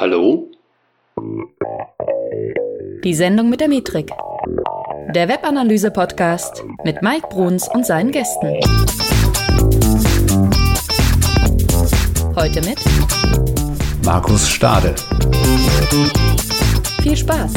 Hallo? Die Sendung mit der Metrik. Der Webanalyse-Podcast mit Mike Bruns und seinen Gästen. Heute mit Markus Stade. Viel Spaß!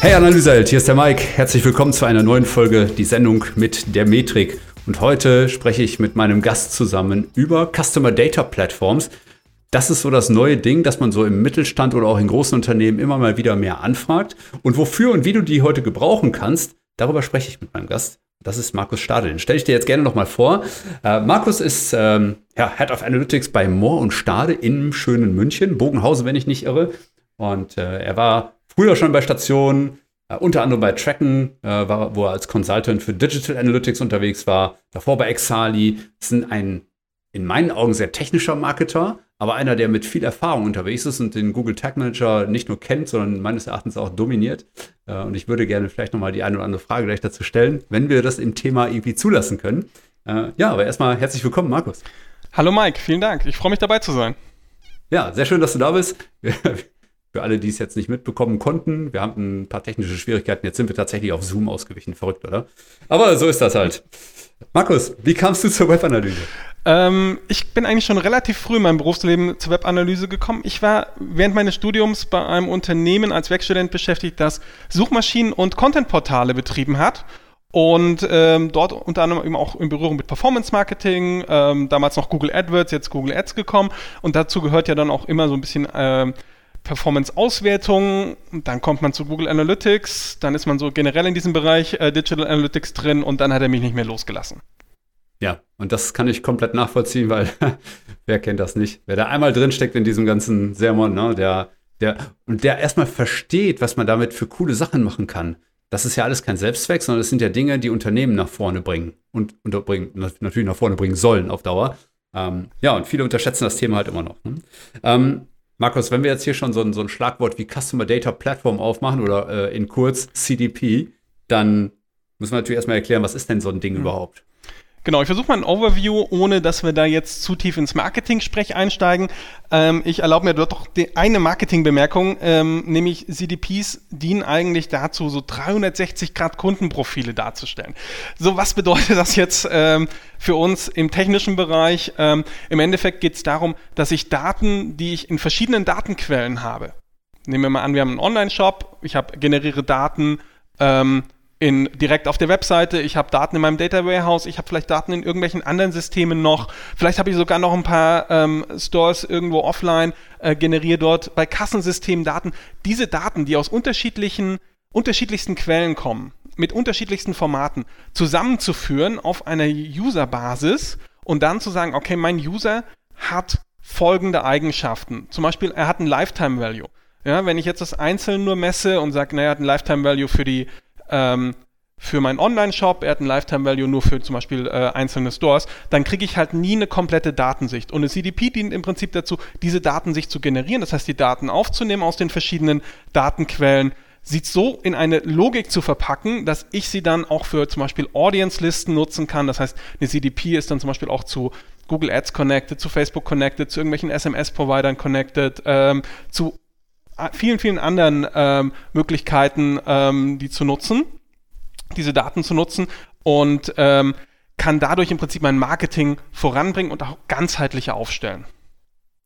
Hey Analyseheld, hier ist der Mike. Herzlich willkommen zu einer neuen Folge, die Sendung mit der Metrik. Und heute spreche ich mit meinem Gast zusammen über Customer Data Platforms. Das ist so das neue Ding, das man so im Mittelstand oder auch in großen Unternehmen immer mal wieder mehr anfragt. Und wofür und wie du die heute gebrauchen kannst, darüber spreche ich mit meinem Gast. Das ist Markus Stadel. Den stelle ich dir jetzt gerne nochmal vor. Äh, Markus ist ähm, ja, Head of Analytics bei Mohr und Stade im schönen München, Bogenhausen, wenn ich nicht irre. Und äh, er war früher schon bei Stationen, Uh, unter anderem bei Tracken, uh, war, wo er als Consultant für Digital Analytics unterwegs war. Davor bei Exali. Das ist ein in meinen Augen sehr technischer Marketer, aber einer, der mit viel Erfahrung unterwegs ist und den Google Tag Manager nicht nur kennt, sondern meines Erachtens auch dominiert. Uh, und ich würde gerne vielleicht nochmal die eine oder andere Frage gleich dazu stellen, wenn wir das im Thema irgendwie zulassen können. Ja, aber erstmal herzlich willkommen, Markus. Hallo Mike, vielen Dank. Ich freue mich dabei zu sein. Ja, sehr schön, dass du da bist. Für alle, die es jetzt nicht mitbekommen konnten, wir haben ein paar technische Schwierigkeiten. Jetzt sind wir tatsächlich auf Zoom ausgewichen. Verrückt, oder? Aber so ist das halt. Markus, wie kamst du zur Webanalyse? Ähm, ich bin eigentlich schon relativ früh in meinem Berufsleben zur Webanalyse gekommen. Ich war während meines Studiums bei einem Unternehmen als Werkstudent beschäftigt, das Suchmaschinen und Contentportale betrieben hat und ähm, dort unter anderem eben auch in Berührung mit Performance Marketing, ähm, damals noch Google AdWords, jetzt Google Ads gekommen und dazu gehört ja dann auch immer so ein bisschen ähm, Performance-Auswertung, dann kommt man zu Google Analytics, dann ist man so generell in diesem Bereich äh, Digital Analytics drin und dann hat er mich nicht mehr losgelassen. Ja, und das kann ich komplett nachvollziehen, weil wer kennt das nicht? Wer da einmal drinsteckt in diesem ganzen Sermon, ne, der, der, und der erstmal versteht, was man damit für coole Sachen machen kann. Das ist ja alles kein Selbstzweck, sondern es sind ja Dinge, die Unternehmen nach vorne bringen und unterbringen, natürlich nach vorne bringen sollen auf Dauer. Ähm, ja, und viele unterschätzen das Thema halt immer noch. Ne? Ähm, Markus, wenn wir jetzt hier schon so ein, so ein Schlagwort wie Customer Data Platform aufmachen oder äh, in kurz CDP, dann müssen wir natürlich erstmal erklären, was ist denn so ein Ding mhm. überhaupt? Genau, ich versuche mal ein Overview, ohne dass wir da jetzt zu tief ins Marketing-Sprech einsteigen. Ähm, ich erlaube mir dort doch eine Marketing-Bemerkung, ähm, nämlich CDPs dienen eigentlich dazu, so 360 Grad Kundenprofile darzustellen. So, was bedeutet das jetzt ähm, für uns im technischen Bereich? Ähm, Im Endeffekt geht es darum, dass ich Daten, die ich in verschiedenen Datenquellen habe, nehmen wir mal an, wir haben einen Online-Shop, ich habe generiere Daten, ähm, in, direkt auf der Webseite, ich habe Daten in meinem Data Warehouse, ich habe vielleicht Daten in irgendwelchen anderen Systemen noch, vielleicht habe ich sogar noch ein paar ähm, Stores irgendwo offline, äh, generiere dort bei Kassensystemen Daten. Diese Daten, die aus unterschiedlichen, unterschiedlichsten Quellen kommen, mit unterschiedlichsten Formaten, zusammenzuführen auf einer User-Basis und dann zu sagen, okay, mein User hat folgende Eigenschaften. Zum Beispiel, er hat ein Lifetime Value. Ja, wenn ich jetzt das einzeln nur messe und sage, naja, er hat ein Lifetime Value für die ähm, für meinen Online-Shop, er hat ein Lifetime-Value nur für zum Beispiel äh, einzelne Stores, dann kriege ich halt nie eine komplette Datensicht. Und eine CDP dient im Prinzip dazu, diese Datensicht zu generieren, das heißt, die Daten aufzunehmen aus den verschiedenen Datenquellen, sie so in eine Logik zu verpacken, dass ich sie dann auch für zum Beispiel Audience-Listen nutzen kann. Das heißt, eine CDP ist dann zum Beispiel auch zu Google Ads connected, zu Facebook connected, zu irgendwelchen SMS-Providern connected, ähm, zu vielen, vielen anderen ähm, Möglichkeiten, ähm, die zu nutzen, diese Daten zu nutzen und ähm, kann dadurch im Prinzip mein Marketing voranbringen und auch ganzheitlicher aufstellen.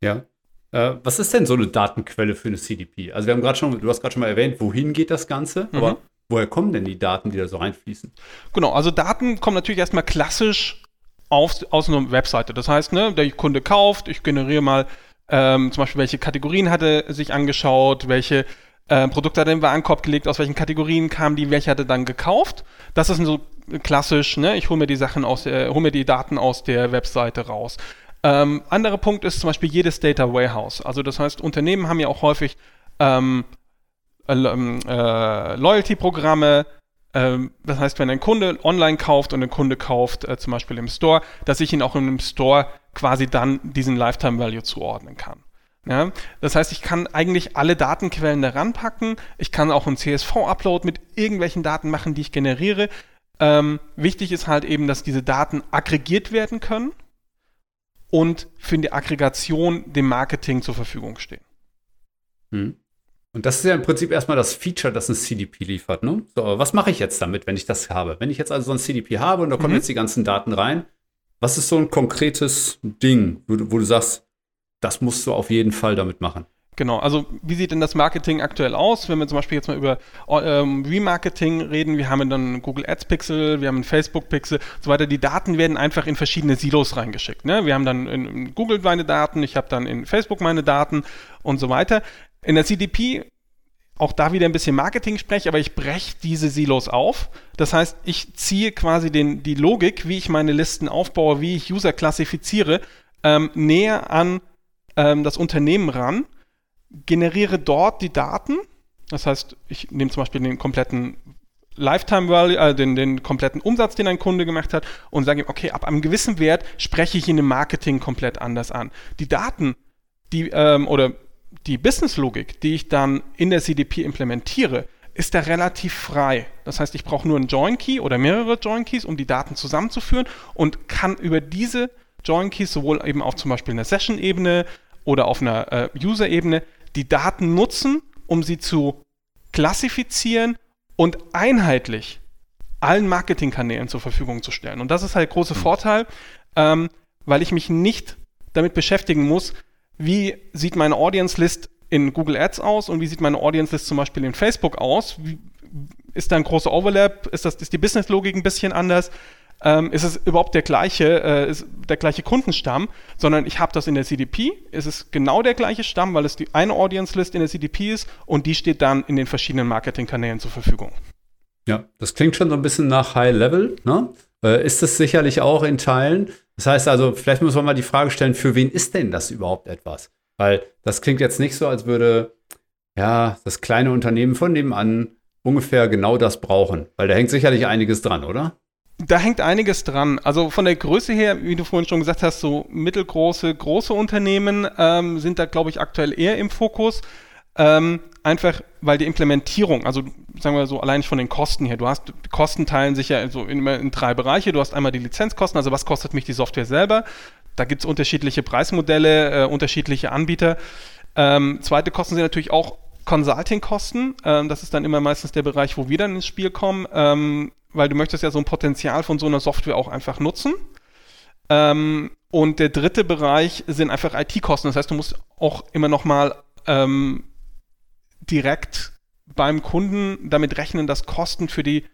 Ja. Äh, was ist denn so eine Datenquelle für eine CDP? Also wir haben gerade schon, du hast gerade schon mal erwähnt, wohin geht das Ganze, mhm. aber woher kommen denn die Daten, die da so reinfließen? Genau, also Daten kommen natürlich erstmal klassisch auf, aus einer Webseite. Das heißt, ne, der Kunde kauft, ich generiere mal ähm, zum Beispiel, welche Kategorien hat er sich angeschaut, welche äh, Produkte hat er den Warenkorb gelegt, aus welchen Kategorien kamen die, welche hat er dann gekauft. Das ist so klassisch, ne? ich hole mir die Sachen aus, äh, hole mir die Daten aus der Webseite raus. Ähm, anderer Punkt ist zum Beispiel jedes Data Warehouse. Also das heißt, Unternehmen haben ja auch häufig ähm, äh, äh Loyalty-Programme, ähm, das heißt, wenn ein Kunde online kauft und ein Kunde kauft äh, zum Beispiel im Store, dass ich ihn auch im Store quasi dann diesen Lifetime Value zuordnen kann. Ja, das heißt, ich kann eigentlich alle Datenquellen da ranpacken. Ich kann auch einen CSV-Upload mit irgendwelchen Daten machen, die ich generiere. Ähm, wichtig ist halt eben, dass diese Daten aggregiert werden können und für die Aggregation dem Marketing zur Verfügung stehen. Hm. Und das ist ja im Prinzip erstmal das Feature, das ein CDP liefert. Ne? So, was mache ich jetzt damit, wenn ich das habe? Wenn ich jetzt also so ein CDP habe und da kommen mhm. jetzt die ganzen Daten rein, was ist so ein konkretes Ding, wo, wo du sagst, das musst du auf jeden Fall damit machen? Genau, also wie sieht denn das Marketing aktuell aus? Wenn wir zum Beispiel jetzt mal über ähm, Remarketing reden, wir haben dann Google Ads Pixel, wir haben einen Facebook Pixel und so weiter. Die Daten werden einfach in verschiedene Silos reingeschickt. Ne? Wir haben dann in Google meine Daten, ich habe dann in Facebook meine Daten und so weiter. In der CDP auch da wieder ein bisschen Marketing spreche, aber ich breche diese Silos auf. Das heißt, ich ziehe quasi den, die Logik, wie ich meine Listen aufbaue, wie ich User klassifiziere, ähm, näher an ähm, das Unternehmen ran generiere dort die Daten. Das heißt, ich nehme zum Beispiel den kompletten Lifetime Value, äh, den, den kompletten Umsatz, den ein Kunde gemacht hat und sage ihm, okay, ab einem gewissen Wert spreche ich ihn im Marketing komplett anders an. Die Daten, die ähm, oder die Business-Logik, die ich dann in der CDP implementiere, ist da relativ frei. Das heißt, ich brauche nur einen Join Key oder mehrere Join Keys, um die Daten zusammenzuführen und kann über diese Join Keys sowohl eben auf zum Beispiel einer Session-Ebene oder auf einer äh, User-Ebene die Daten nutzen, um sie zu klassifizieren und einheitlich allen Marketingkanälen zur Verfügung zu stellen. Und das ist halt großer mhm. Vorteil, ähm, weil ich mich nicht damit beschäftigen muss, wie sieht meine Audience List in Google Ads aus und wie sieht meine Audience List zum Beispiel in Facebook aus. Wie, ist da ein großer Overlap? Ist, das, ist die Business-Logik ein bisschen anders? ähm, ist es überhaupt der gleiche, äh, der gleiche Kundenstamm, sondern ich habe das in der CDP. Es ist genau der gleiche Stamm, weil es die eine Audience List in der CDP ist und die steht dann in den verschiedenen Marketingkanälen zur Verfügung. Ja, das klingt schon so ein bisschen nach High Level, ne? Äh, ist es sicherlich auch in Teilen. Das heißt also, vielleicht muss man mal die Frage stellen, für wen ist denn das überhaupt etwas? Weil das klingt jetzt nicht so, als würde ja das kleine Unternehmen von nebenan ungefähr genau das brauchen. Weil da hängt sicherlich einiges dran, oder? Da hängt einiges dran. Also von der Größe her, wie du vorhin schon gesagt hast, so mittelgroße, große Unternehmen ähm, sind da, glaube ich, aktuell eher im Fokus. Ähm, einfach, weil die Implementierung, also sagen wir so, allein von den Kosten her, du hast, Kosten teilen sich ja so in, in drei Bereiche. Du hast einmal die Lizenzkosten, also was kostet mich die Software selber? Da gibt es unterschiedliche Preismodelle, äh, unterschiedliche Anbieter. Ähm, zweite Kosten sind natürlich auch Consulting-Kosten. Ähm, das ist dann immer meistens der Bereich, wo wir dann ins Spiel kommen. Ähm, weil du möchtest ja so ein Potenzial von so einer Software auch einfach nutzen. Ähm, und der dritte Bereich sind einfach IT-Kosten. Das heißt, du musst auch immer noch mal ähm, direkt beim Kunden damit rechnen, dass Kosten für die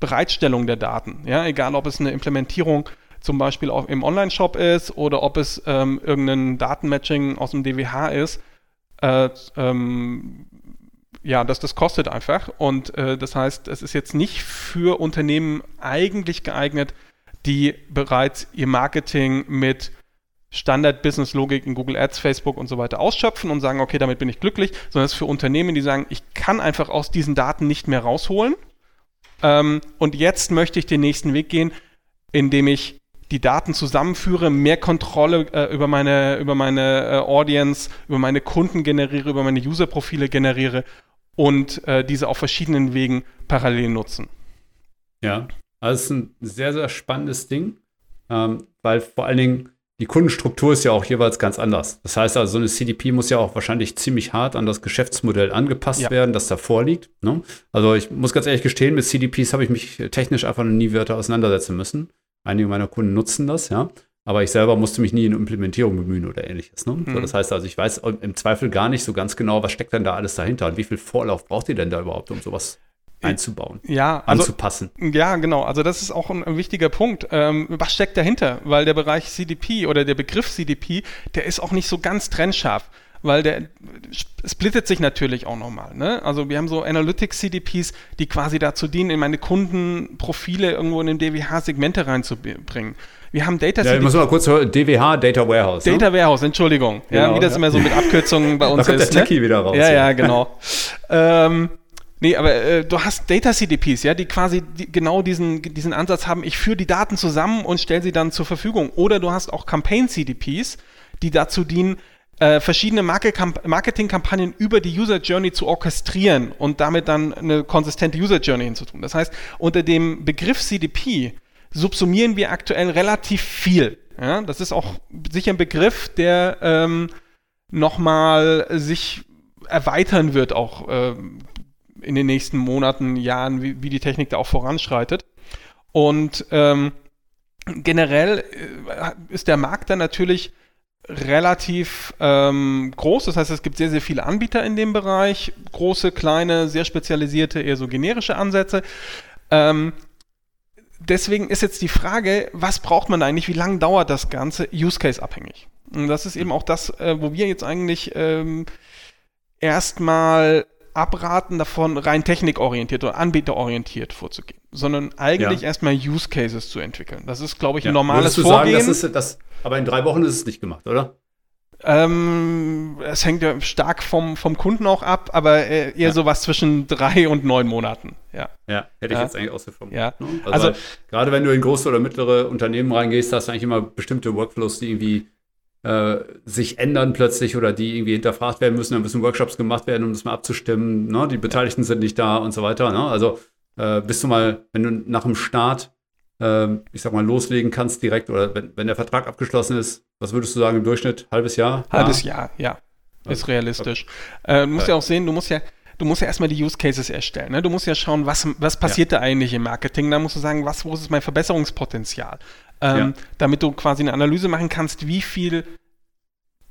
Bereitstellung der Daten, ja, egal ob es eine Implementierung zum Beispiel auch im Online-Shop ist oder ob es ähm, irgendein Datenmatching aus dem DWH ist, äh, ähm, ja, das, das kostet einfach. Und äh, das heißt, es ist jetzt nicht für Unternehmen eigentlich geeignet, die bereits ihr Marketing mit Standard-Business-Logik in Google Ads, Facebook und so weiter ausschöpfen und sagen, okay, damit bin ich glücklich, sondern es ist für Unternehmen, die sagen, ich kann einfach aus diesen Daten nicht mehr rausholen. Ähm, und jetzt möchte ich den nächsten Weg gehen, indem ich die Daten zusammenführe, mehr Kontrolle äh, über meine, über meine äh, Audience, über meine Kunden generiere, über meine User-Profile generiere und äh, diese auf verschiedenen Wegen parallel nutzen. Ja, also es ist ein sehr, sehr spannendes Ding, ähm, weil vor allen Dingen die Kundenstruktur ist ja auch jeweils ganz anders. Das heißt also, so eine CDP muss ja auch wahrscheinlich ziemlich hart an das Geschäftsmodell angepasst ja. werden, das da vorliegt. Ne? Also ich muss ganz ehrlich gestehen, mit CDPs habe ich mich technisch einfach noch nie weiter auseinandersetzen müssen. Einige meiner Kunden nutzen das, ja. Aber ich selber musste mich nie in Implementierung bemühen oder ähnliches. Ne? Mhm. So, das heißt also, ich weiß im Zweifel gar nicht so ganz genau, was steckt denn da alles dahinter und wie viel Vorlauf braucht ihr denn da überhaupt, um sowas einzubauen, ja, also, anzupassen. Ja, genau. Also das ist auch ein, ein wichtiger Punkt. Ähm, was steckt dahinter? Weil der Bereich CDP oder der Begriff CDP, der ist auch nicht so ganz trennscharf weil der splittet sich natürlich auch nochmal. Ne? Also wir haben so Analytics-CDPs, die quasi dazu dienen, in meine Kundenprofile irgendwo in den DWH Segmente reinzubringen. Wir haben Data ja, ich muss mal kurz hören, DWH, Data Warehouse. Ne? Data ne? Warehouse, Entschuldigung. Genau, ja, wie das ja. immer so mit Abkürzungen bei uns da kommt ist. Der Techie ne? wieder raus. Ja, ja, genau. ähm, Nee, aber äh, du hast Data CDPs, ja, die quasi die, genau diesen, diesen Ansatz haben, ich führe die Daten zusammen und stelle sie dann zur Verfügung. Oder du hast auch Campaign CDPs, die dazu dienen, äh, verschiedene Marketingkampagnen über die User Journey zu orchestrieren und damit dann eine konsistente User Journey hinzutun. Das heißt, unter dem Begriff CDP subsumieren wir aktuell relativ viel. Ja, das ist auch sicher ein Begriff, der ähm, nochmal sich erweitern wird, auch äh, in den nächsten Monaten, Jahren, wie, wie, die Technik da auch voranschreitet. Und ähm, generell äh, ist der Markt dann natürlich relativ ähm, groß. Das heißt, es gibt sehr, sehr viele Anbieter in dem Bereich. Große, kleine, sehr spezialisierte, eher so generische Ansätze. Ähm, deswegen ist jetzt die Frage, was braucht man eigentlich? Wie lange dauert das Ganze? Use Case abhängig. Und das ist eben auch das, äh, wo wir jetzt eigentlich ähm, erstmal abraten davon, rein technikorientiert oder anbieterorientiert vorzugehen, sondern eigentlich ja. erstmal Use Cases zu entwickeln. Das ist, glaube ich, ein ja. normales Vorgehen. Sagen, das ist, das, aber in drei Wochen ist es nicht gemacht, oder? Ähm, es hängt ja stark vom, vom Kunden auch ab, aber äh, eher ja. sowas zwischen drei und neun Monaten. Ja, ja hätte ich ja. jetzt eigentlich auch so vermutet. Ja. Ne? Also, also gerade wenn du in große oder mittlere Unternehmen reingehst, hast du eigentlich immer bestimmte Workflows, die irgendwie äh, sich ändern plötzlich oder die irgendwie hinterfragt werden müssen, dann müssen Workshops gemacht werden, um das mal abzustimmen. Ne? Die Beteiligten sind nicht da und so weiter. Ne? Also äh, bist du mal, wenn du nach dem Start, äh, ich sag mal, loslegen kannst direkt oder wenn, wenn der Vertrag abgeschlossen ist, was würdest du sagen im Durchschnitt? Halbes Jahr? Halbes Jahr, ja. Ist realistisch. Okay. Äh, du musst ja auch sehen, du musst ja, du musst ja erstmal die Use Cases erstellen. Ne? Du musst ja schauen, was, was passiert ja. da eigentlich im Marketing. Da musst du sagen, was, wo ist mein Verbesserungspotenzial? Ähm, ja. Damit du quasi eine Analyse machen kannst, wie viel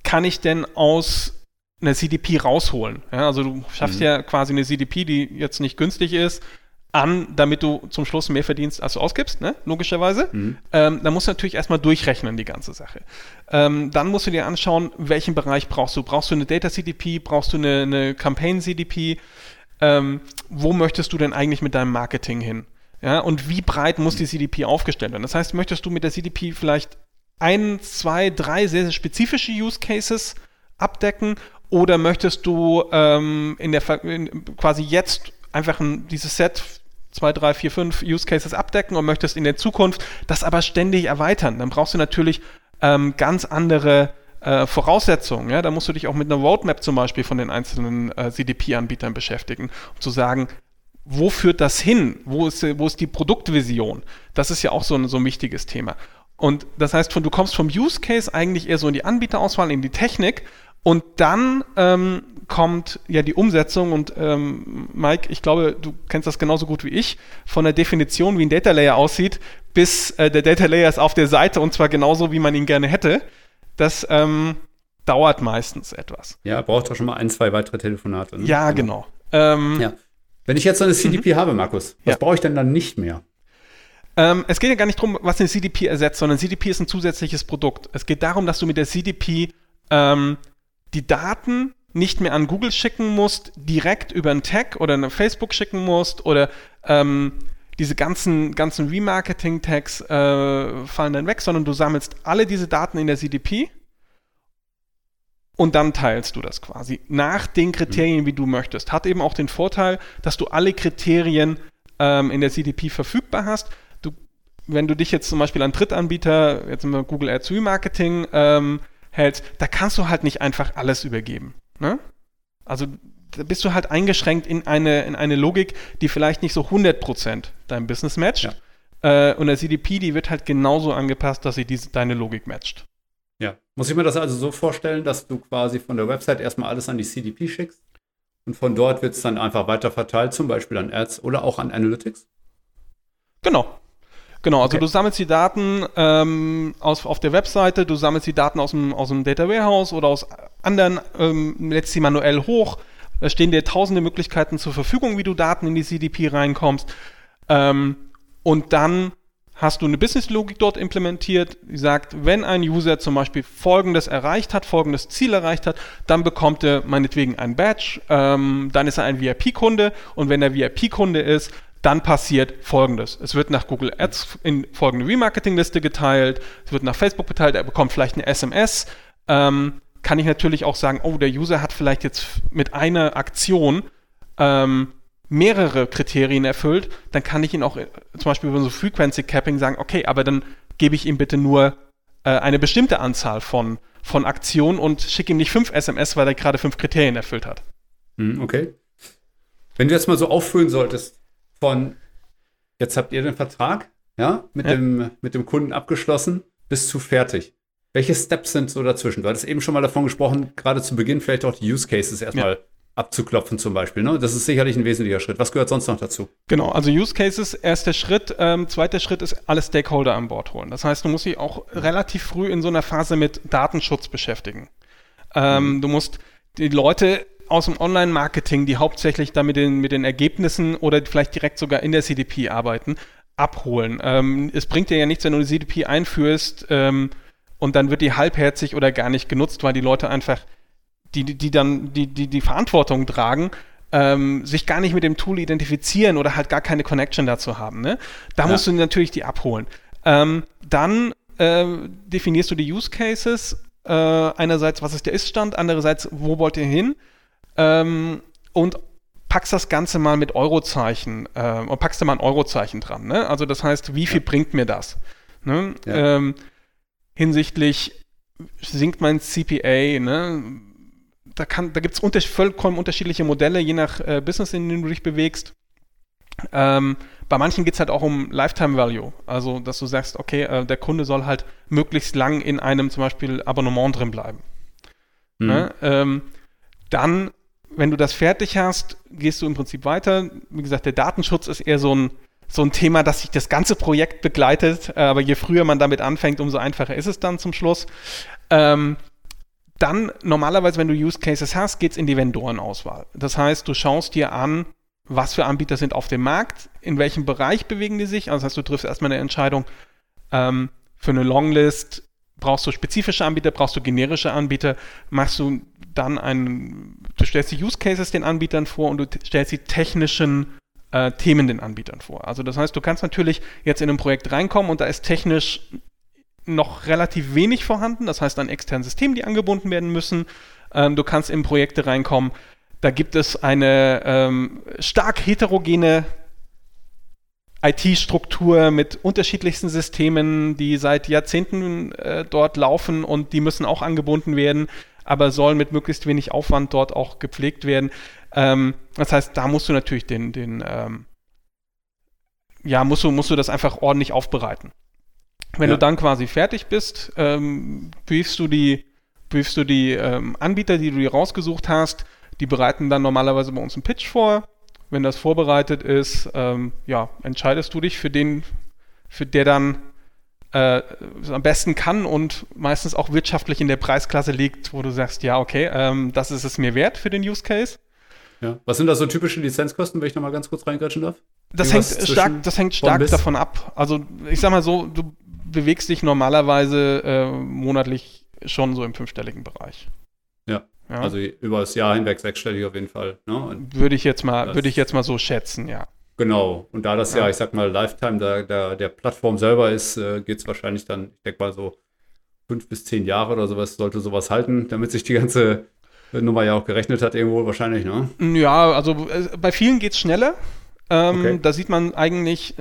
kann ich denn aus einer CDP rausholen? Ja, also du schaffst mhm. ja quasi eine CDP, die jetzt nicht günstig ist, an, damit du zum Schluss mehr verdienst, als du ausgibst, ne? logischerweise. Mhm. Ähm, dann musst du natürlich erstmal durchrechnen, die ganze Sache. Ähm, dann musst du dir anschauen, welchen Bereich brauchst du. Brauchst du eine Data CDP? Brauchst du eine, eine Campaign CDP? Ähm, wo möchtest du denn eigentlich mit deinem Marketing hin? Ja, und wie breit muss die CDP aufgestellt werden? Das heißt, möchtest du mit der CDP vielleicht ein, zwei, drei sehr, sehr spezifische Use Cases abdecken oder möchtest du ähm, in der in, quasi jetzt einfach ein, dieses Set zwei, drei, vier, fünf Use Cases abdecken und möchtest in der Zukunft das aber ständig erweitern? Dann brauchst du natürlich ähm, ganz andere äh, Voraussetzungen. Ja? Da musst du dich auch mit einer Roadmap zum Beispiel von den einzelnen äh, CDP-Anbietern beschäftigen, um zu sagen, wo führt das hin? Wo ist, wo ist die Produktvision? Das ist ja auch so ein, so ein wichtiges Thema. Und das heißt, von, du kommst vom Use Case eigentlich eher so in die Anbieterauswahl, in die Technik und dann ähm, kommt ja die Umsetzung und ähm, Mike, ich glaube, du kennst das genauso gut wie ich, von der Definition, wie ein Data Layer aussieht, bis äh, der Data Layer ist auf der Seite und zwar genauso, wie man ihn gerne hätte. Das ähm, dauert meistens etwas. Ja, braucht doch schon mal ein, zwei weitere Telefonate. Ne? Ja, genau. Ähm, ja. Wenn ich jetzt so eine CDP mhm. habe, Markus, was ja. brauche ich denn dann nicht mehr? Ähm, es geht ja gar nicht darum, was eine CDP ersetzt, sondern CDP ist ein zusätzliches Produkt. Es geht darum, dass du mit der CDP ähm, die Daten nicht mehr an Google schicken musst, direkt über einen Tag oder eine Facebook schicken musst oder ähm, diese ganzen, ganzen Remarketing-Tags äh, fallen dann weg, sondern du sammelst alle diese Daten in der CDP und dann teilst du das quasi nach den Kriterien, wie du möchtest. Hat eben auch den Vorteil, dass du alle Kriterien ähm, in der CDP verfügbar hast wenn du dich jetzt zum Beispiel an Drittanbieter, jetzt immer Google Ads Remarketing ähm, hältst, da kannst du halt nicht einfach alles übergeben. Ne? Also da bist du halt eingeschränkt in eine, in eine Logik, die vielleicht nicht so 100% dein Business matcht. Ja. Äh, und der CDP, die wird halt genauso angepasst, dass sie diese, deine Logik matcht. Ja. Muss ich mir das also so vorstellen, dass du quasi von der Website erstmal alles an die CDP schickst und von dort wird es dann einfach weiter verteilt, zum Beispiel an Ads oder auch an Analytics? Genau, Genau, also okay. du sammelst die Daten ähm, aus, auf der Webseite, du sammelst die Daten aus dem, aus dem Data Warehouse oder aus anderen, ähm, lädst sie manuell hoch. Da stehen dir tausende Möglichkeiten zur Verfügung, wie du Daten in die CDP reinkommst. Ähm, und dann hast du eine Business-Logik dort implementiert, die sagt, wenn ein User zum Beispiel Folgendes erreicht hat, folgendes Ziel erreicht hat, dann bekommt er meinetwegen ein Badge, ähm, dann ist er ein VIP-Kunde und wenn er VIP-Kunde ist, dann passiert folgendes. Es wird nach Google Ads in folgende Remarketing-Liste geteilt, es wird nach Facebook geteilt, er bekommt vielleicht eine SMS. Ähm, kann ich natürlich auch sagen, oh, der User hat vielleicht jetzt mit einer Aktion ähm, mehrere Kriterien erfüllt, dann kann ich ihn auch äh, zum Beispiel über so Frequency Capping sagen, okay, aber dann gebe ich ihm bitte nur äh, eine bestimmte Anzahl von, von Aktionen und schicke ihm nicht fünf SMS, weil er gerade fünf Kriterien erfüllt hat. Hm, okay. Wenn du jetzt mal so auffüllen solltest, von jetzt habt ihr den Vertrag, ja, mit, ja. Dem, mit dem Kunden abgeschlossen, bis zu fertig. Welche Steps sind so dazwischen? Du hattest eben schon mal davon gesprochen, gerade zu Beginn vielleicht auch die Use Cases erstmal ja. Abzuklopfen zum Beispiel. Ne? Das ist sicherlich ein wesentlicher Schritt. Was gehört sonst noch dazu? Genau, also Use Cases, erster Schritt. Ähm, zweiter Schritt ist, alle Stakeholder an Bord holen. Das heißt, du musst dich auch relativ früh in so einer Phase mit Datenschutz beschäftigen. Ähm, mhm. Du musst die Leute aus dem Online-Marketing, die hauptsächlich da mit den, mit den Ergebnissen oder vielleicht direkt sogar in der CDP arbeiten, abholen. Ähm, es bringt dir ja nichts, wenn du die CDP einführst ähm, und dann wird die halbherzig oder gar nicht genutzt, weil die Leute einfach, die, die dann die, die, die Verantwortung tragen, ähm, sich gar nicht mit dem Tool identifizieren oder halt gar keine Connection dazu haben. Ne? Da ja. musst du natürlich die abholen. Ähm, dann äh, definierst du die Use Cases. Äh, einerseits, was ist der Ist-Stand, andererseits, wo wollt ihr hin? Ähm, und packst das Ganze mal mit Eurozeichen äh, und packst da mal ein Eurozeichen dran. Ne? Also das heißt, wie viel ja. bringt mir das? Ne? Ja. Ähm, hinsichtlich sinkt mein CPA, ne? Da, da gibt es unter vollkommen unterschiedliche Modelle, je nach äh, Business, in dem du dich bewegst. Ähm, bei manchen geht es halt auch um Lifetime Value. Also, dass du sagst, okay, äh, der Kunde soll halt möglichst lang in einem zum Beispiel Abonnement drin bleiben. Mhm. Ne? Ähm, dann wenn du das fertig hast, gehst du im Prinzip weiter. Wie gesagt, der Datenschutz ist eher so ein, so ein Thema, das sich das ganze Projekt begleitet. Äh, aber je früher man damit anfängt, umso einfacher ist es dann zum Schluss. Ähm, dann normalerweise, wenn du Use Cases hast, geht es in die Vendorenauswahl. Das heißt, du schaust dir an, was für Anbieter sind auf dem Markt, in welchem Bereich bewegen die sich. Also das heißt, du triffst erstmal eine Entscheidung ähm, für eine Longlist. Brauchst du spezifische Anbieter, brauchst du generische Anbieter, machst du dann ein, du stellst die Use Cases den Anbietern vor und du stellst die technischen äh, Themen den Anbietern vor. Also das heißt, du kannst natürlich jetzt in ein Projekt reinkommen und da ist technisch noch relativ wenig vorhanden, das heißt ein externes System, die angebunden werden müssen. Ähm, du kannst in Projekte reinkommen, da gibt es eine ähm, stark heterogene IT-Struktur mit unterschiedlichsten Systemen, die seit Jahrzehnten äh, dort laufen und die müssen auch angebunden werden aber sollen mit möglichst wenig Aufwand dort auch gepflegt werden. Ähm, das heißt, da musst du natürlich den, den ähm, ja, musst du, musst du das einfach ordentlich aufbereiten. Wenn ja. du dann quasi fertig bist, ähm, briefst du die, briefst du die ähm, Anbieter, die du dir rausgesucht hast, die bereiten dann normalerweise bei uns einen Pitch vor. Wenn das vorbereitet ist, ähm, ja, entscheidest du dich für den, für der dann äh, am besten kann und meistens auch wirtschaftlich in der Preisklasse liegt, wo du sagst, ja, okay, ähm, das ist es mir wert für den Use Case. Ja. Was sind da so typische Lizenzkosten, wenn ich nochmal ganz kurz reingrätschen darf? Das hängt stark, das hängt stark davon ab. Also ich sag mal so, du bewegst dich normalerweise äh, monatlich schon so im fünfstelligen Bereich. Ja. ja. Also über das Jahr hinweg sechsstellig auf jeden Fall. Ne? Würde ich jetzt mal, würde ich jetzt mal so schätzen, ja. Genau. Und da das ja, ja ich sag mal, Lifetime der, der, der Plattform selber ist, äh, geht es wahrscheinlich dann, ich denke mal so fünf bis zehn Jahre oder sowas, sollte sowas halten, damit sich die ganze Nummer ja auch gerechnet hat, irgendwo wahrscheinlich, ne? Ja, also äh, bei vielen geht es schneller. Ähm, okay. Da sieht man eigentlich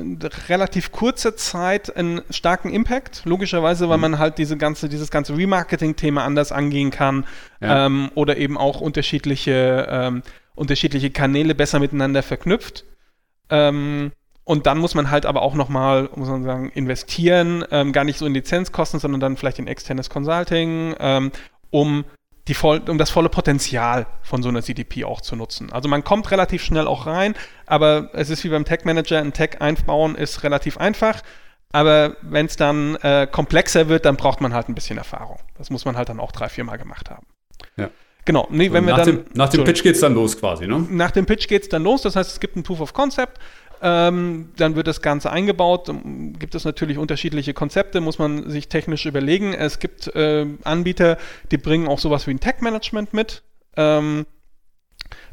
relativ kurzer Zeit einen starken Impact, logischerweise, weil mhm. man halt diese ganze, dieses ganze Remarketing-Thema anders angehen kann ja. ähm, oder eben auch unterschiedliche, ähm, unterschiedliche Kanäle besser miteinander verknüpft. Ähm, und dann muss man halt aber auch nochmal, muss man sagen, investieren, ähm, gar nicht so in Lizenzkosten, sondern dann vielleicht in externes Consulting, ähm, um, die um das volle Potenzial von so einer CDP auch zu nutzen. Also man kommt relativ schnell auch rein, aber es ist wie beim Tech Manager, ein Tech einbauen ist relativ einfach. Aber wenn es dann äh, komplexer wird, dann braucht man halt ein bisschen Erfahrung. Das muss man halt dann auch drei, vier Mal gemacht haben. Ja. Genau, nee, wenn wir nach dann. Dem, nach dem Pitch geht es dann los quasi, ne? Nach dem Pitch geht es dann los, das heißt, es gibt ein Proof of Concept. Ähm, dann wird das Ganze eingebaut. Gibt es natürlich unterschiedliche Konzepte, muss man sich technisch überlegen. Es gibt äh, Anbieter, die bringen auch sowas wie ein Tech-Management mit. Ähm,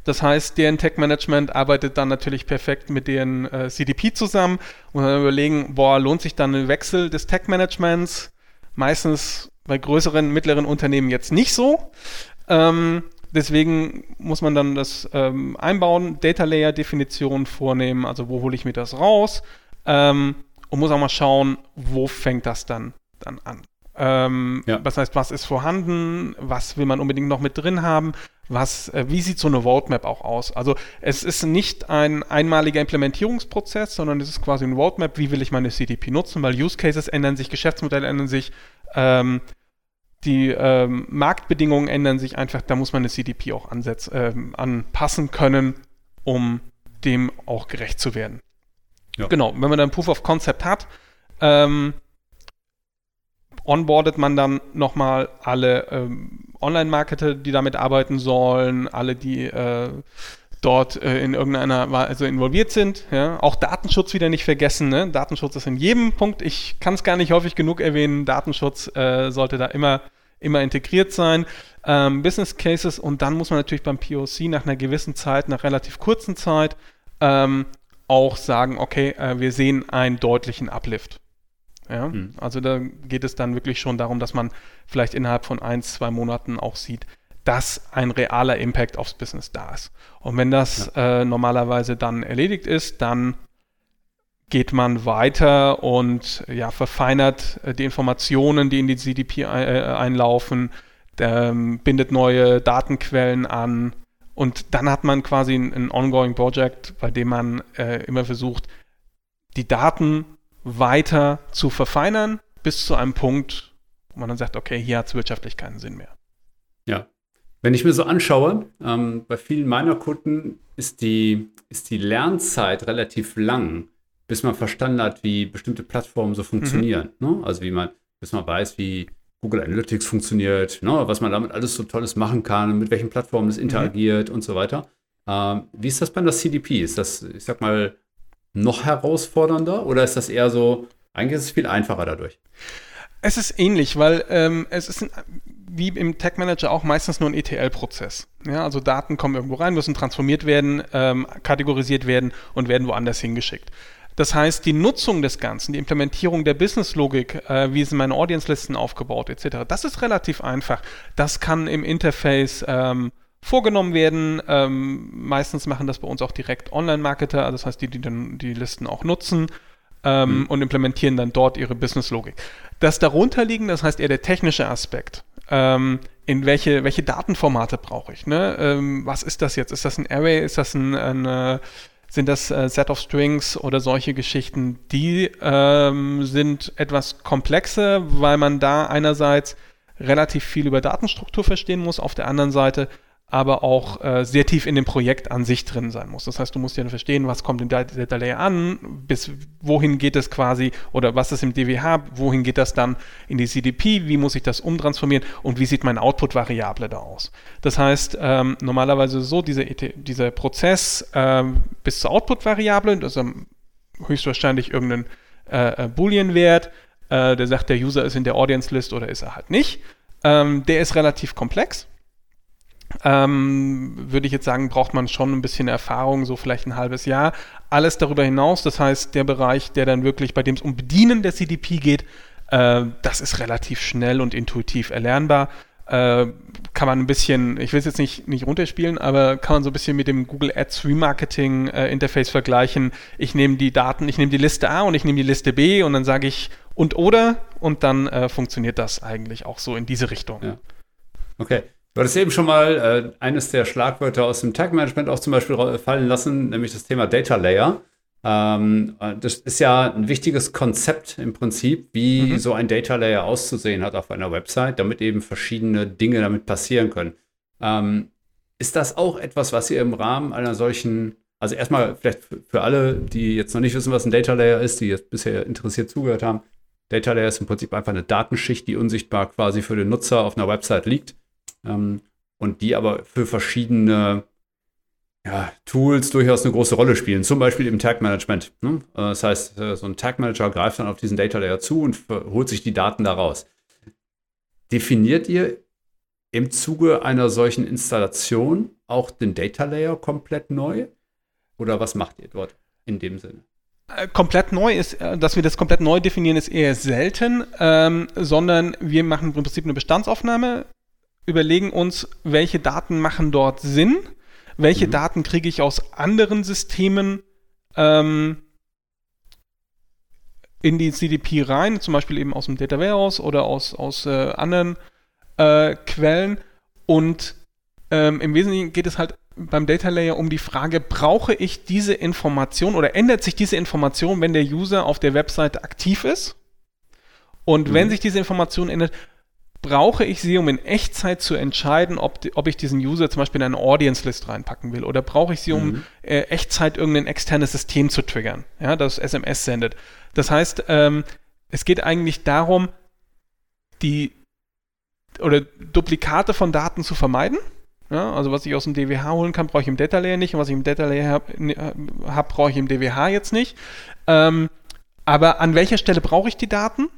das heißt, deren Tech-Management arbeitet dann natürlich perfekt mit deren äh, CDP zusammen und dann überlegen, boah, lohnt sich dann ein Wechsel des Tech-Managements? Meistens bei größeren, mittleren Unternehmen jetzt nicht so. Ähm, deswegen muss man dann das ähm, einbauen, Data Layer Definition vornehmen, also wo hole ich mir das raus ähm, und muss auch mal schauen, wo fängt das dann, dann an. Ähm, ja. Das heißt, was ist vorhanden, was will man unbedingt noch mit drin haben, was, äh, wie sieht so eine Roadmap auch aus? Also es ist nicht ein einmaliger Implementierungsprozess, sondern es ist quasi ein Roadmap, wie will ich meine CDP nutzen, weil Use Cases ändern sich, Geschäftsmodelle ändern sich, ähm, die ähm, Marktbedingungen ändern sich einfach, da muss man eine CDP auch ansetz, ähm, anpassen können, um dem auch gerecht zu werden. Ja. Genau, wenn man dann Proof of Concept hat, ähm, onboardet man dann nochmal alle ähm, Online-Marketer, die damit arbeiten sollen, alle, die äh, dort äh, in irgendeiner Weise involviert sind. Ja? Auch Datenschutz wieder nicht vergessen. Ne? Datenschutz ist in jedem Punkt, ich kann es gar nicht häufig genug erwähnen, Datenschutz äh, sollte da immer, immer integriert sein. Ähm, Business Cases und dann muss man natürlich beim POC nach einer gewissen Zeit, nach relativ kurzen Zeit, ähm, auch sagen, okay, äh, wir sehen einen deutlichen Uplift. Ja? Mhm. Also da geht es dann wirklich schon darum, dass man vielleicht innerhalb von ein, zwei Monaten auch sieht, dass ein realer Impact aufs Business da ist. Und wenn das ja. äh, normalerweise dann erledigt ist, dann geht man weiter und ja, verfeinert äh, die Informationen, die in die CDP ein, äh, einlaufen, ähm, bindet neue Datenquellen an und dann hat man quasi ein, ein ongoing Project, bei dem man äh, immer versucht, die Daten weiter zu verfeinern bis zu einem Punkt, wo man dann sagt, okay, hier hat es wirtschaftlich keinen Sinn mehr. Ja. Wenn ich mir so anschaue, ähm, bei vielen meiner Kunden ist die, ist die Lernzeit relativ lang, bis man verstanden hat, wie bestimmte Plattformen so funktionieren. Mhm. Ne? Also wie man, bis man weiß, wie Google Analytics funktioniert, ne? was man damit alles so Tolles machen kann, mit welchen Plattformen es mhm. interagiert mhm. und so weiter. Ähm, wie ist das bei der CDP? Ist das, ich sag mal, noch herausfordernder oder ist das eher so, eigentlich ist es viel einfacher dadurch? Es ist ähnlich, weil ähm, es ist ein, wie im Tech Manager auch meistens nur ein ETL-Prozess. Ja, also Daten kommen irgendwo rein, müssen transformiert werden, ähm, kategorisiert werden und werden woanders hingeschickt. Das heißt, die Nutzung des Ganzen, die Implementierung der Business-Logik, äh, wie sind meine Audience-Listen aufgebaut, etc., das ist relativ einfach. Das kann im Interface ähm, vorgenommen werden. Ähm, meistens machen das bei uns auch direkt Online-Marketer, also das heißt, die, die dann die Listen auch nutzen ähm, mhm. und implementieren dann dort ihre Business-Logik. Das darunter liegen, das heißt eher der technische Aspekt. Ähm, in welche, welche Datenformate brauche ich? Ne? Ähm, was ist das jetzt? Ist das ein Array? Ist das ein, ein äh, sind das äh, Set of Strings oder solche Geschichten? Die ähm, sind etwas komplexer, weil man da einerseits relativ viel über Datenstruktur verstehen muss, auf der anderen Seite aber auch äh, sehr tief in dem Projekt an sich drin sein muss. Das heißt, du musst ja verstehen, was kommt in Data Layer an, bis wohin geht es quasi oder was ist im DWH, wohin geht das dann in die CDP, wie muss ich das umtransformieren und wie sieht meine Output-Variable da aus. Das heißt, ähm, normalerweise so diese, dieser Prozess ähm, bis zur Output-Variable, das ist höchstwahrscheinlich irgendein äh, äh, Boolean-Wert, äh, der sagt, der User ist in der Audience-List oder ist er halt nicht. Ähm, der ist relativ komplex ähm, würde ich jetzt sagen, braucht man schon ein bisschen Erfahrung, so vielleicht ein halbes Jahr. Alles darüber hinaus, das heißt, der Bereich, der dann wirklich, bei dem es um Bedienen der CDP geht, äh, das ist relativ schnell und intuitiv erlernbar. Äh, kann man ein bisschen, ich will es jetzt nicht, nicht runterspielen, aber kann man so ein bisschen mit dem Google Ads Remarketing äh, Interface vergleichen. Ich nehme die Daten, ich nehme die Liste A und ich nehme die Liste B und dann sage ich und oder und dann äh, funktioniert das eigentlich auch so in diese Richtung. Ja. Okay. Du hattest eben schon mal äh, eines der Schlagwörter aus dem Tag Management auch zum Beispiel fallen lassen, nämlich das Thema Data Layer. Ähm, das ist ja ein wichtiges Konzept im Prinzip, wie mhm. so ein Data Layer auszusehen hat auf einer Website, damit eben verschiedene Dinge damit passieren können. Ähm, ist das auch etwas, was ihr im Rahmen einer solchen, also erstmal vielleicht für alle, die jetzt noch nicht wissen, was ein Data Layer ist, die jetzt bisher interessiert zugehört haben, Data Layer ist im Prinzip einfach eine Datenschicht, die unsichtbar quasi für den Nutzer auf einer Website liegt ähm, und die aber für verschiedene ja, Tools durchaus eine große Rolle spielen, zum Beispiel im Tag Management. Ne? Äh, das heißt, äh, so ein Tag Manager greift dann auf diesen Data Layer zu und holt sich die Daten daraus. Definiert ihr im Zuge einer solchen Installation auch den Data Layer komplett neu? Oder was macht ihr dort in dem Sinne? Äh, komplett neu ist, dass wir das komplett neu definieren, ist eher selten, ähm, sondern wir machen im Prinzip eine Bestandsaufnahme überlegen uns, welche Daten machen dort Sinn, welche mhm. Daten kriege ich aus anderen Systemen ähm, in die CDP rein, zum Beispiel eben aus dem Data Warehouse oder aus, aus äh, anderen äh, Quellen. Und ähm, im Wesentlichen geht es halt beim Data Layer um die Frage, brauche ich diese Information oder ändert sich diese Information, wenn der User auf der Webseite aktiv ist? Und mhm. wenn sich diese Information ändert, brauche ich sie, um in Echtzeit zu entscheiden, ob, ob ich diesen User zum Beispiel in eine Audience List reinpacken will oder brauche ich sie, um mhm. äh, Echtzeit irgendein externes System zu triggern, ja, das SMS sendet. Das heißt, ähm, es geht eigentlich darum, die oder Duplikate von Daten zu vermeiden. Ja, also was ich aus dem DWH holen kann, brauche ich im Data Layer nicht und was ich im Data Layer habe, ne, hab, brauche ich im DWH jetzt nicht. Ähm, aber an welcher Stelle brauche ich die Daten?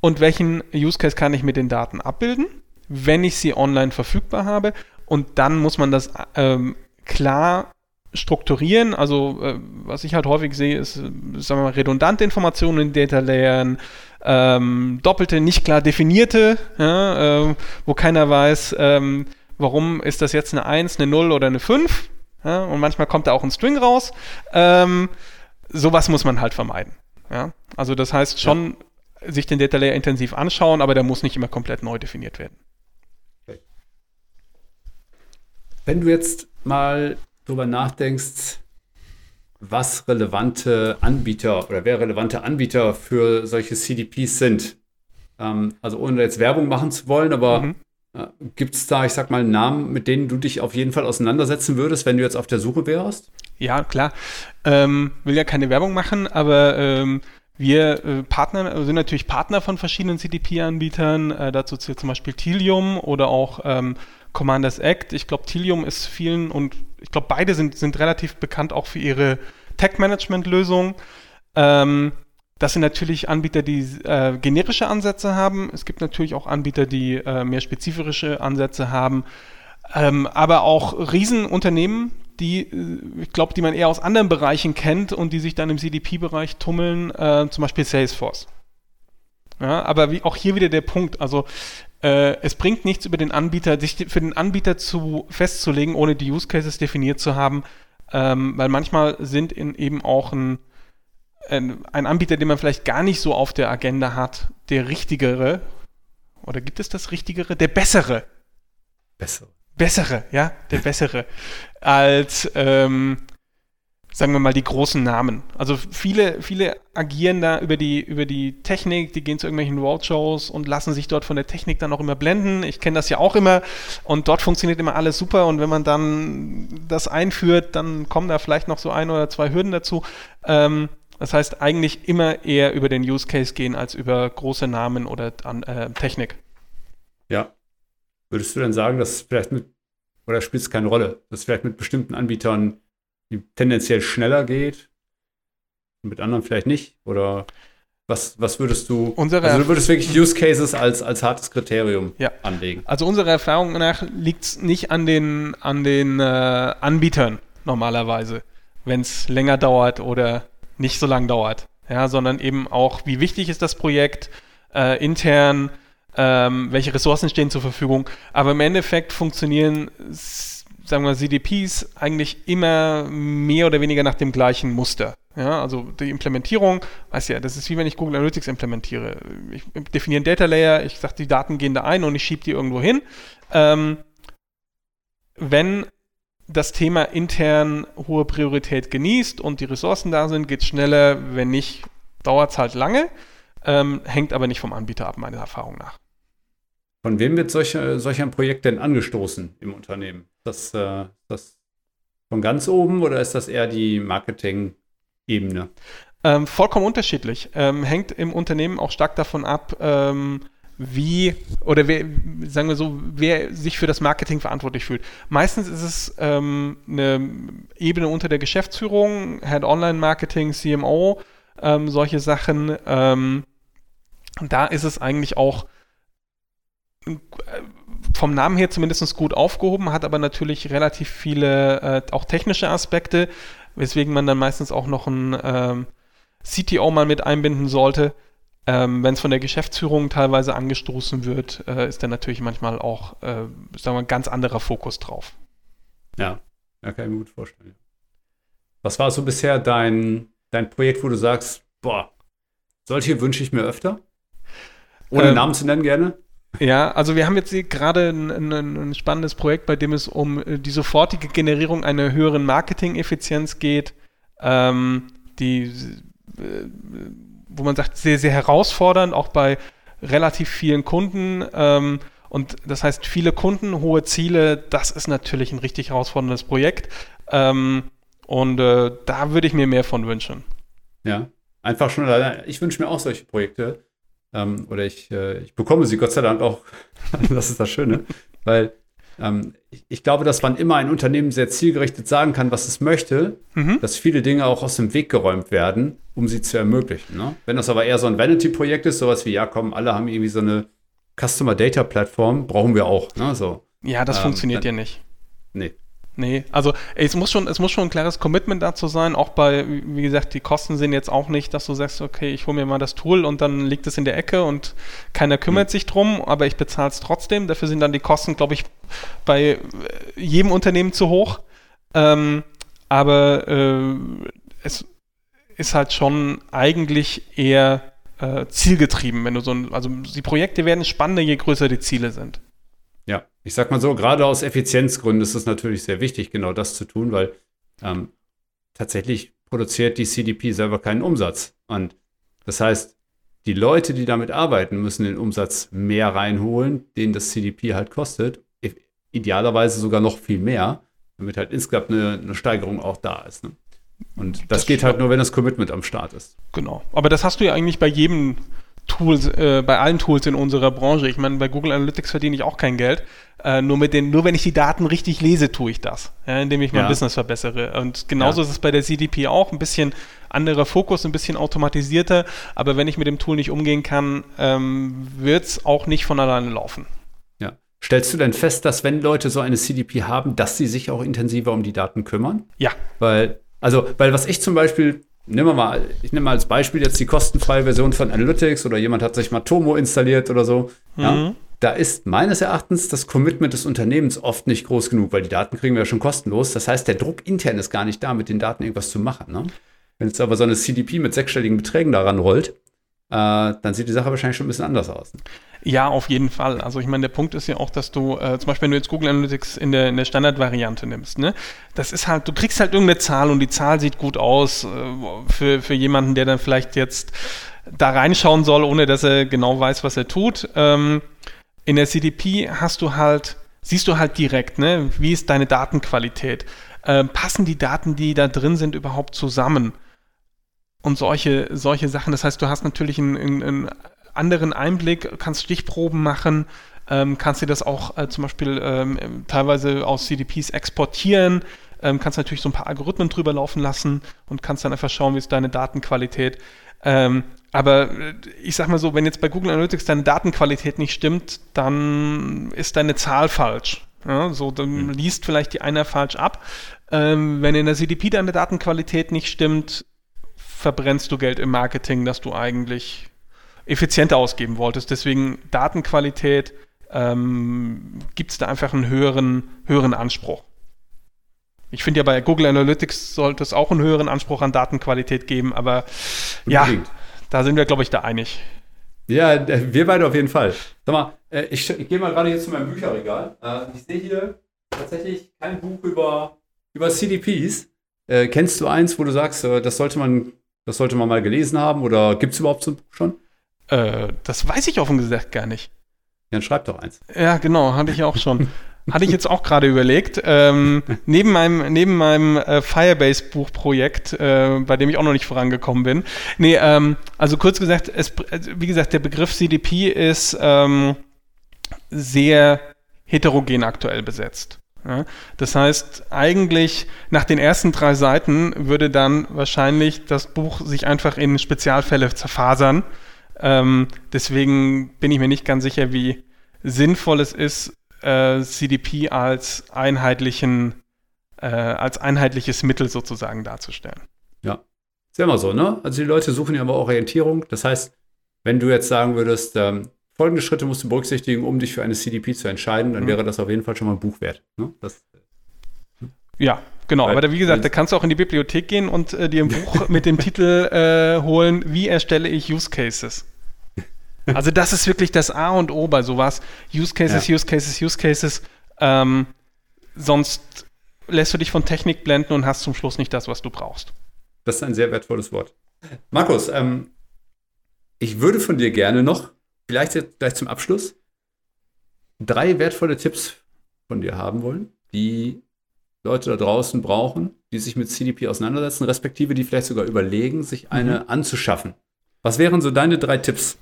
Und welchen Use Case kann ich mit den Daten abbilden, wenn ich sie online verfügbar habe. Und dann muss man das ähm, klar strukturieren. Also, äh, was ich halt häufig sehe, ist, sagen wir mal, redundante Informationen in Data Layern, ähm, doppelte, nicht klar definierte, ja, äh, wo keiner weiß, ähm, warum ist das jetzt eine 1, eine 0 oder eine 5. Ja, und manchmal kommt da auch ein String raus. Ähm, sowas muss man halt vermeiden. Ja? Also das heißt schon, sich den Data Layer intensiv anschauen, aber der muss nicht immer komplett neu definiert werden. Wenn du jetzt mal drüber nachdenkst, was relevante Anbieter oder wer relevante Anbieter für solche CDPs sind, ähm, also ohne jetzt Werbung machen zu wollen, aber mhm. äh, gibt es da, ich sag mal, Namen, mit denen du dich auf jeden Fall auseinandersetzen würdest, wenn du jetzt auf der Suche wärst? Ja, klar. Ähm, will ja keine Werbung machen, aber ähm, wir äh, Partner, sind natürlich Partner von verschiedenen CDP-Anbietern. Äh, dazu zählt zum Beispiel Tilium oder auch ähm, Commanders Act. Ich glaube, Tilium ist vielen und ich glaube, beide sind, sind relativ bekannt auch für ihre Tech-Management-Lösung. Ähm, das sind natürlich Anbieter, die äh, generische Ansätze haben. Es gibt natürlich auch Anbieter, die äh, mehr spezifische Ansätze haben. Ähm, aber auch Riesenunternehmen, die, äh, ich glaube, die man eher aus anderen Bereichen kennt und die sich dann im CDP-Bereich tummeln, äh, zum Beispiel Salesforce. Ja, aber wie, auch hier wieder der Punkt, also äh, es bringt nichts über den Anbieter, sich für den Anbieter zu festzulegen, ohne die Use Cases definiert zu haben, ähm, weil manchmal sind in eben auch ein, ein, ein Anbieter, den man vielleicht gar nicht so auf der Agenda hat, der richtigere, oder gibt es das richtigere? Der bessere. Bessere bessere, ja, der bessere, als, ähm, sagen wir mal, die großen Namen. Also viele, viele agieren da über die, über die Technik, die gehen zu irgendwelchen Roadshows und lassen sich dort von der Technik dann auch immer blenden. Ich kenne das ja auch immer und dort funktioniert immer alles super und wenn man dann das einführt, dann kommen da vielleicht noch so ein oder zwei Hürden dazu. Ähm, das heißt, eigentlich immer eher über den Use Case gehen als über große Namen oder äh, Technik. Würdest du denn sagen, dass vielleicht mit, oder spielt es keine Rolle, dass vielleicht mit bestimmten Anbietern tendenziell schneller geht und mit anderen vielleicht nicht? Oder was, was würdest du, unsere also du würdest wirklich Use Cases als, als hartes Kriterium ja. anlegen? Also unserer Erfahrung nach liegt es nicht an den, an den äh, Anbietern normalerweise, wenn es länger dauert oder nicht so lang dauert, ja, sondern eben auch, wie wichtig ist das Projekt äh, intern, ähm, welche Ressourcen stehen zur Verfügung. Aber im Endeffekt funktionieren, sagen wir, CDPs eigentlich immer mehr oder weniger nach dem gleichen Muster. Ja, also die Implementierung, weiß ja, das ist wie wenn ich Google Analytics implementiere. Ich definiere einen Data Layer, ich sage, die Daten gehen da ein und ich schiebe die irgendwo hin. Ähm, wenn das Thema intern hohe Priorität genießt und die Ressourcen da sind, geht es schneller. Wenn nicht, dauert es halt lange. Ähm, hängt aber nicht vom Anbieter ab, meiner Erfahrung nach. Von wem wird solch, solch ein Projekt denn angestoßen im Unternehmen? Ist das, äh, das von ganz oben oder ist das eher die Marketing-Ebene? Ähm, vollkommen unterschiedlich. Ähm, hängt im Unternehmen auch stark davon ab, ähm, wie oder wer, sagen wir so, wer sich für das Marketing verantwortlich fühlt. Meistens ist es ähm, eine Ebene unter der Geschäftsführung, Head Online Marketing, CMO, ähm, solche Sachen. Ähm, da ist es eigentlich auch vom Namen her zumindest gut aufgehoben, hat aber natürlich relativ viele äh, auch technische Aspekte, weswegen man dann meistens auch noch einen ähm, CTO mal mit einbinden sollte. Ähm, Wenn es von der Geschäftsführung teilweise angestoßen wird, äh, ist dann natürlich manchmal auch, äh, sagen wir, ein ganz anderer Fokus drauf. Ja, ja, kann ich mir gut vorstellen. Was war so bisher dein, dein Projekt, wo du sagst, boah, solche wünsche ich mir öfter. Ohne ähm, Namen zu nennen gerne. Ja, also wir haben jetzt gerade ein, ein, spannendes Projekt, bei dem es um äh, die sofortige Generierung einer höheren Marketing-Effizienz geht, ähm, die, äh, wo man sagt, sehr, sehr herausfordernd, auch bei relativ vielen Kunden. Ähm, und das heißt, viele Kunden, hohe Ziele, das ist natürlich ein richtig herausforderndes Projekt. Ähm, und äh, da würde ich mir mehr von wünschen. Ja, einfach schon allein. Ich wünsche mir auch solche Projekte. Ähm, oder ich, äh, ich bekomme sie Gott sei Dank auch. das ist das Schöne. Weil ähm, ich, ich, glaube, dass man immer ein Unternehmen sehr zielgerichtet sagen kann, was es möchte, mhm. dass viele Dinge auch aus dem Weg geräumt werden, um sie zu ermöglichen. Ne? Wenn das aber eher so ein Vanity-Projekt ist, sowas wie, ja komm, alle haben irgendwie so eine Customer Data Plattform, brauchen wir auch. Ne? So, ja, das ähm, funktioniert dann, ja nicht. Nee. Nee, also es muss schon, es muss schon ein klares Commitment dazu sein, auch bei, wie gesagt, die Kosten sind jetzt auch nicht, dass du sagst, okay, ich hole mir mal das Tool und dann liegt es in der Ecke und keiner kümmert mhm. sich drum, aber ich bezahle es trotzdem. Dafür sind dann die Kosten, glaube ich, bei äh, jedem Unternehmen zu hoch. Ähm, aber äh, es ist halt schon eigentlich eher äh, zielgetrieben, wenn du so ein, also die Projekte werden spannender, je größer die Ziele sind. Ja, ich sag mal so, gerade aus Effizienzgründen ist es natürlich sehr wichtig, genau das zu tun, weil ähm, tatsächlich produziert die CDP selber keinen Umsatz. Und das heißt, die Leute, die damit arbeiten, müssen den Umsatz mehr reinholen, den das CDP halt kostet. Idealerweise sogar noch viel mehr, damit halt insgesamt eine, eine Steigerung auch da ist. Ne? Und das, das geht halt nur, wenn das Commitment am Start ist. Genau. Aber das hast du ja eigentlich bei jedem Tools, äh, bei allen Tools in unserer Branche. Ich meine, bei Google Analytics verdiene ich auch kein Geld. Äh, nur mit den, nur wenn ich die Daten richtig lese, tue ich das, ja, indem ich mein ja. Business verbessere. Und genauso ja. ist es bei der CDP auch. Ein bisschen anderer Fokus, ein bisschen automatisierter. Aber wenn ich mit dem Tool nicht umgehen kann, ähm, wird es auch nicht von alleine laufen. Ja. Stellst du denn fest, dass wenn Leute so eine CDP haben, dass sie sich auch intensiver um die Daten kümmern? Ja. Weil, also, weil was ich zum Beispiel Nehmen wir mal, ich nehme mal als Beispiel jetzt die kostenfreie Version von Analytics oder jemand hat sich mal Tomo installiert oder so. Mhm. Ja, da ist meines Erachtens das Commitment des Unternehmens oft nicht groß genug, weil die Daten kriegen wir ja schon kostenlos. Das heißt, der Druck intern ist gar nicht da, mit den Daten irgendwas zu machen. Ne? Wenn jetzt aber so eine CDP mit sechsstelligen Beträgen daran rollt, dann sieht die Sache wahrscheinlich schon ein bisschen anders aus. Ne? Ja, auf jeden Fall. Also ich meine, der Punkt ist ja auch, dass du, äh, zum Beispiel, wenn du jetzt Google Analytics in der, in der Standardvariante nimmst, ne, das ist halt, du kriegst halt irgendeine Zahl und die Zahl sieht gut aus äh, für, für jemanden, der dann vielleicht jetzt da reinschauen soll, ohne dass er genau weiß, was er tut. Ähm, in der CDP hast du halt, siehst du halt direkt, ne, wie ist deine Datenqualität? Äh, passen die Daten, die da drin sind, überhaupt zusammen? Und solche, solche Sachen. Das heißt, du hast natürlich ein, ein, ein anderen Einblick, kannst Stichproben machen, ähm, kannst dir das auch äh, zum Beispiel ähm, teilweise aus CDPs exportieren, ähm, kannst natürlich so ein paar Algorithmen drüber laufen lassen und kannst dann einfach schauen, wie ist deine Datenqualität. Ähm, aber äh, ich sag mal so, wenn jetzt bei Google Analytics deine Datenqualität nicht stimmt, dann ist deine Zahl falsch. Ja, so, dann mhm. liest vielleicht die einer falsch ab. Ähm, wenn in der CDP deine Datenqualität nicht stimmt, verbrennst du Geld im Marketing, das du eigentlich effizienter ausgeben wolltest. Deswegen Datenqualität ähm, gibt es da einfach einen höheren, höheren Anspruch. Ich finde ja bei Google Analytics sollte es auch einen höheren Anspruch an Datenqualität geben, aber Unbedingt. ja, da sind wir, glaube ich, da einig. Ja, wir beide auf jeden Fall. Sag mal, äh, ich, ich gehe mal gerade hier zu meinem Bücherregal. Äh, ich sehe hier tatsächlich kein Buch über, über CDPs. Äh, kennst du eins, wo du sagst, das sollte man, das sollte man mal gelesen haben oder gibt es überhaupt so ein Buch schon? Äh, das weiß ich offen gesagt gar nicht. Ja, dann schreib doch eins. Ja, genau, hatte ich auch schon. hatte ich jetzt auch gerade überlegt. Ähm, neben meinem, neben meinem äh, Firebase-Buchprojekt, äh, bei dem ich auch noch nicht vorangekommen bin. Nee, ähm, also kurz gesagt, es, wie gesagt, der Begriff CDP ist ähm, sehr heterogen aktuell besetzt. Ja, das heißt, eigentlich nach den ersten drei Seiten würde dann wahrscheinlich das Buch sich einfach in Spezialfälle zerfasern ähm, deswegen bin ich mir nicht ganz sicher, wie sinnvoll es ist, äh, CDP als einheitlichen, äh, als einheitliches Mittel sozusagen darzustellen. Ja, ist ja immer so, ne? Also die Leute suchen ja immer Orientierung. Das heißt, wenn du jetzt sagen würdest, ähm, folgende Schritte musst du berücksichtigen, um dich für eine CDP zu entscheiden, dann mhm. wäre das auf jeden Fall schon mal ein Buch wert. Ne? Das, Ja, genau. Weil, aber wie gesagt, da kannst du auch in die Bibliothek gehen und äh, dir ein Buch mit dem Titel äh, holen, wie erstelle ich Use Cases. Also das ist wirklich das A und O bei sowas. Use Cases, ja. Use Cases, Use Cases. Ähm, sonst lässt du dich von Technik blenden und hast zum Schluss nicht das, was du brauchst. Das ist ein sehr wertvolles Wort. Markus, ähm, ich würde von dir gerne noch, vielleicht jetzt gleich zum Abschluss, drei wertvolle Tipps von dir haben wollen, die Leute da draußen brauchen, die sich mit CDP auseinandersetzen, respektive die vielleicht sogar überlegen, sich eine mhm. anzuschaffen. Was wären so deine drei Tipps?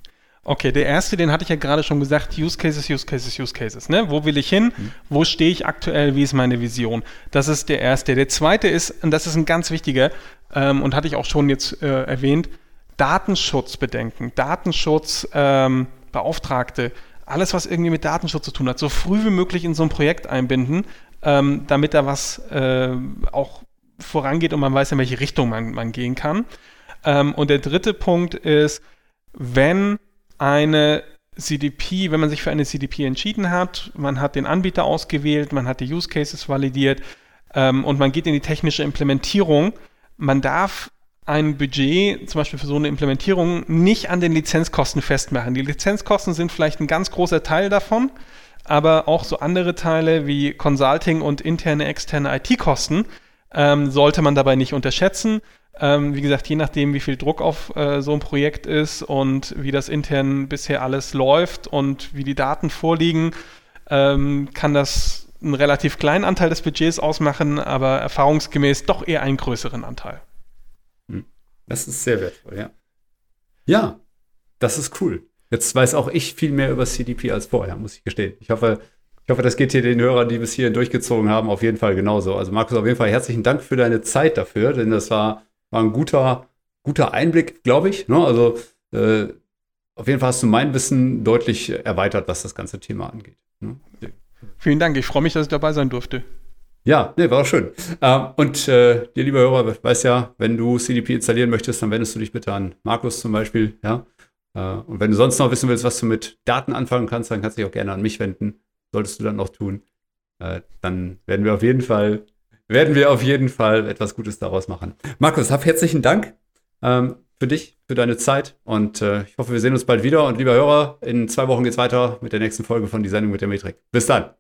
Okay, der erste, den hatte ich ja gerade schon gesagt, Use Cases, Use Cases, Use Cases. Ne? Wo will ich hin? Mhm. Wo stehe ich aktuell? Wie ist meine Vision? Das ist der erste. Der zweite ist, und das ist ein ganz wichtiger, ähm, und hatte ich auch schon jetzt äh, erwähnt, Datenschutzbedenken, Datenschutzbeauftragte, ähm, alles, was irgendwie mit Datenschutz zu tun hat, so früh wie möglich in so ein Projekt einbinden, ähm, damit da was äh, auch vorangeht und man weiß, in welche Richtung man, man gehen kann. Ähm, und der dritte Punkt ist, wenn eine CDP, wenn man sich für eine CDP entschieden hat, man hat den Anbieter ausgewählt, man hat die Use Cases validiert ähm, und man geht in die technische Implementierung, man darf ein Budget, zum Beispiel für so eine Implementierung, nicht an den Lizenzkosten festmachen. Die Lizenzkosten sind vielleicht ein ganz großer Teil davon, aber auch so andere Teile wie Consulting und interne, externe IT-Kosten ähm, sollte man dabei nicht unterschätzen. Ähm, wie gesagt, je nachdem, wie viel Druck auf äh, so ein Projekt ist und wie das intern bisher alles läuft und wie die Daten vorliegen, ähm, kann das einen relativ kleinen Anteil des Budgets ausmachen, aber erfahrungsgemäß doch eher einen größeren Anteil. Das ist sehr wertvoll, ja. Ja, das ist cool. Jetzt weiß auch ich viel mehr über CDP als vorher, muss ich gestehen. Ich hoffe, ich hoffe, das geht hier den Hörern, die bis hierhin durchgezogen haben, auf jeden Fall genauso. Also Markus, auf jeden Fall herzlichen Dank für deine Zeit dafür, denn das war war ein guter, guter Einblick, glaube ich. Ne? Also äh, auf jeden Fall hast du mein Wissen deutlich erweitert, was das ganze Thema angeht. Ne? Vielen Dank, ich freue mich, dass ich dabei sein durfte. Ja, nee, war auch schön. Ähm, und äh, dir, lieber Hörer, weißt ja, wenn du CDP installieren möchtest, dann wendest du dich bitte an Markus zum Beispiel. Ja? Äh, und wenn du sonst noch wissen willst, was du mit Daten anfangen kannst, dann kannst du dich auch gerne an mich wenden. Solltest du dann noch tun. Äh, dann werden wir auf jeden Fall werden wir auf jeden Fall etwas Gutes daraus machen. Markus, hab herzlichen Dank ähm, für dich, für deine Zeit und äh, ich hoffe, wir sehen uns bald wieder. Und lieber Hörer, in zwei Wochen geht's weiter mit der nächsten Folge von Die Sendung mit der Metrik. Bis dann.